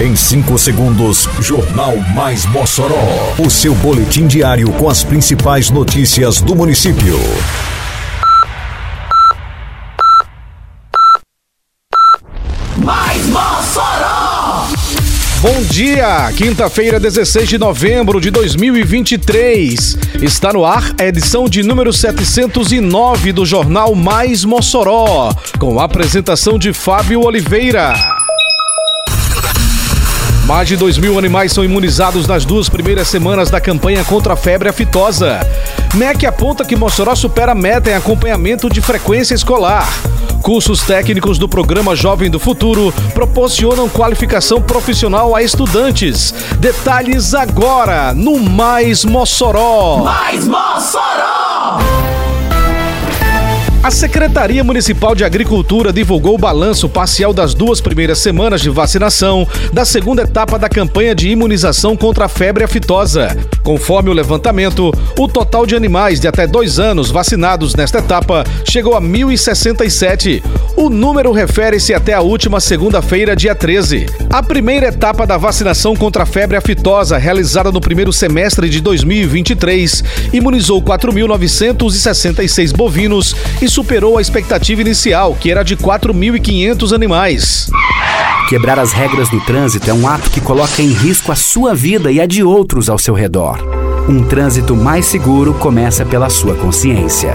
Em 5 segundos, Jornal Mais Mossoró. O seu boletim diário com as principais notícias do município. Mais Mossoró! Bom dia, quinta-feira, 16 de novembro de 2023. Está no ar a edição de número 709 do Jornal Mais Mossoró, com a apresentação de Fábio Oliveira. Mais de 2 mil animais são imunizados nas duas primeiras semanas da campanha contra a febre aftosa. MEC aponta que Mossoró supera a meta em acompanhamento de frequência escolar. Cursos técnicos do programa Jovem do Futuro proporcionam qualificação profissional a estudantes. Detalhes agora no Mais Mossoró. Mais Mossoró! A Secretaria Municipal de Agricultura divulgou o balanço parcial das duas primeiras semanas de vacinação da segunda etapa da campanha de imunização contra a febre aftosa. Conforme o levantamento, o total de animais de até dois anos vacinados nesta etapa chegou a 1.067. O número refere-se até a última segunda-feira, dia 13. A primeira etapa da vacinação contra a febre aftosa, realizada no primeiro semestre de 2023, imunizou 4.966 bovinos e superou a expectativa inicial, que era de 4.500 animais. Quebrar as regras do trânsito é um ato que coloca em risco a sua vida e a de outros ao seu redor. Um trânsito mais seguro começa pela sua consciência.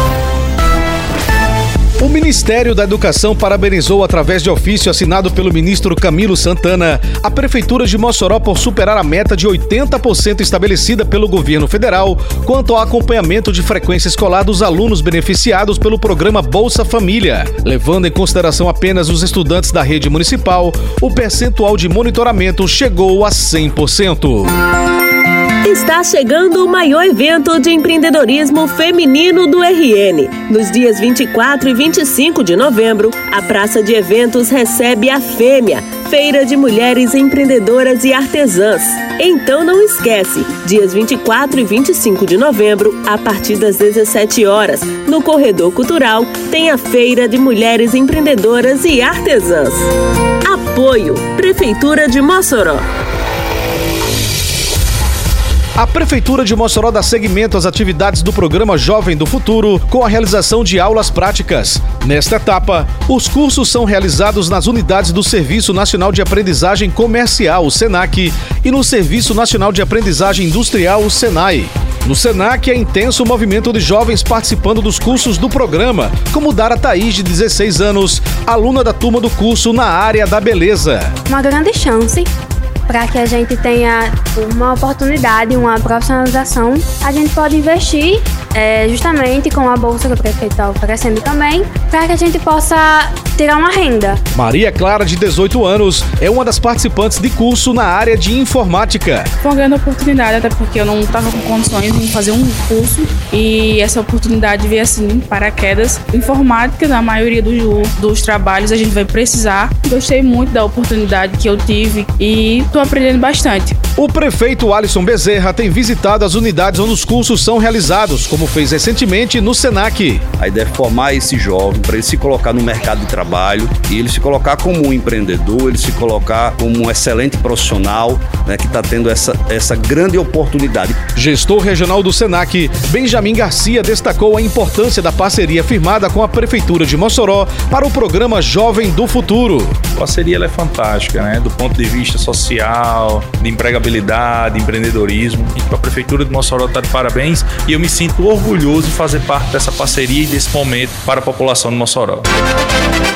Ministério da Educação parabenizou, através de ofício assinado pelo ministro Camilo Santana, a Prefeitura de Mossoró por superar a meta de 80% estabelecida pelo governo federal quanto ao acompanhamento de frequência escolar dos alunos beneficiados pelo programa Bolsa Família. Levando em consideração apenas os estudantes da rede municipal, o percentual de monitoramento chegou a 100%. Está chegando o maior evento de empreendedorismo feminino do RN. Nos dias 24 e 25 de novembro, a Praça de Eventos recebe a Fêmea, Feira de Mulheres Empreendedoras e Artesãs. Então não esquece, dias 24 e 25 de novembro, a partir das 17 horas, no Corredor Cultural, tem a Feira de Mulheres Empreendedoras e Artesãs. Apoio Prefeitura de Mossoró. A Prefeitura de Mossoró dá seguimento às atividades do programa Jovem do Futuro com a realização de aulas práticas. Nesta etapa, os cursos são realizados nas unidades do Serviço Nacional de Aprendizagem Comercial, o SENAC, e no Serviço Nacional de Aprendizagem Industrial, o SENAI. No SENAC é intenso o movimento de jovens participando dos cursos do programa, como Dara Thaís, de 16 anos, aluna da turma do curso na área da beleza. Uma grande chance para que a gente tenha uma oportunidade, uma profissionalização, a gente pode investir é, justamente com a bolsa que o prefeito está oferecendo também, para que a gente possa tirar uma renda. Maria Clara, de 18 anos, é uma das participantes de curso na área de informática. Foi uma grande oportunidade, até porque eu não estava com condições de fazer um curso e essa oportunidade veio assim, paraquedas. Informática, na maioria do, dos trabalhos, a gente vai precisar. Gostei muito da oportunidade que eu tive e estou aprendendo bastante. O prefeito Alisson Bezerra tem visitado as unidades onde os cursos são realizados, como fez recentemente no SENAC. A ideia é formar esse jovem para ele se colocar no mercado de trabalho e ele se colocar como um empreendedor, ele se colocar como um excelente profissional né, que está tendo essa, essa grande oportunidade. Gestor regional do SENAC, Benjamin Garcia, destacou a importância da parceria firmada com a Prefeitura de Mossoró para o programa Jovem do Futuro. A parceria é fantástica, né? Do ponto de vista social, de empregabilidade, empreendedorismo. Então, a Prefeitura de Mossoró está de parabéns e eu me sinto orgulhoso de fazer parte dessa parceria e desse momento para a população de Mossoró.